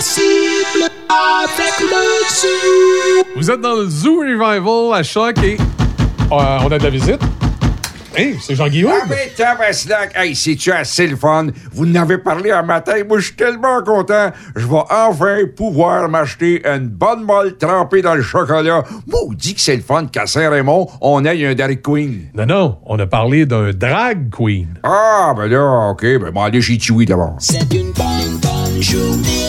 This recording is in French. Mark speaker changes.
Speaker 1: possible avec le zoo.
Speaker 2: Vous êtes dans le Zoo Revival à Choc et euh, on a de la visite. Hey, c'est Jean-Guillaume.
Speaker 3: Ah, mais! Hey, c'est-tu assez le fun? Vous n'avez parlé un matin. Moi, je suis tellement content. Je vais enfin pouvoir m'acheter une bonne molle trempée dans le chocolat. Maudit que c'est le fun qu'à Saint-Raymond, on ait un Dairy Queen.
Speaker 2: Non, non, on a parlé d'un drag queen.
Speaker 3: Ah, ben là, OK. Ben, bon, allez chez Chewy d'abord.
Speaker 1: C'est une bonne, bonne journée.